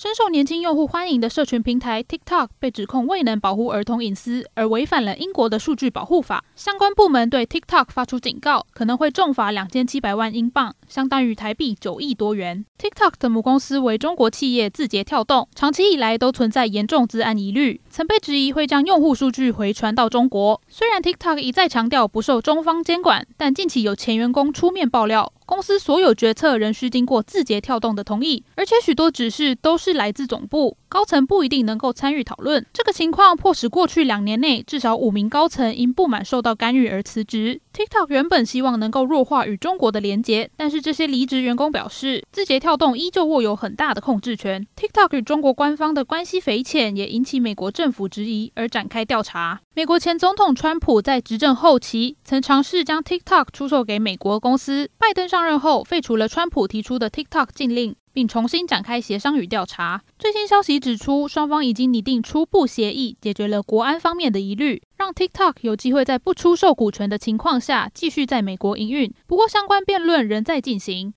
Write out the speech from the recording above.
深受年轻用户欢迎的社群平台 TikTok 被指控未能保护儿童隐私，而违反了英国的数据保护法。相关部门对 TikTok 发出警告，可能会重罚两千七百万英镑，相当于台币九亿多元。TikTok 的母公司为中国企业字节跳动，长期以来都存在严重资安疑虑，曾被质疑会将用户数据回传到中国。虽然 TikTok 一再强调不受中方监管，但近期有前员工出面爆料。公司所有决策仍需经过字节跳动的同意，而且许多指示都是来自总部。高层不一定能够参与讨论，这个情况迫使过去两年内至少五名高层因不满受到干预而辞职。TikTok 原本希望能够弱化与中国的连结，但是这些离职员工表示，字节跳动依旧握有很大的控制权。TikTok 与中国官方的关系匪浅，也引起美国政府质疑而展开调查。美国前总统川普在执政后期曾尝试将 TikTok 出售给美国公司，拜登上任后废除了川普提出的 TikTok 禁令。并重新展开协商与调查。最新消息指出，双方已经拟定初步协议，解决了国安方面的疑虑，让 TikTok 有机会在不出售股权的情况下继续在美国营运。不过，相关辩论仍在进行。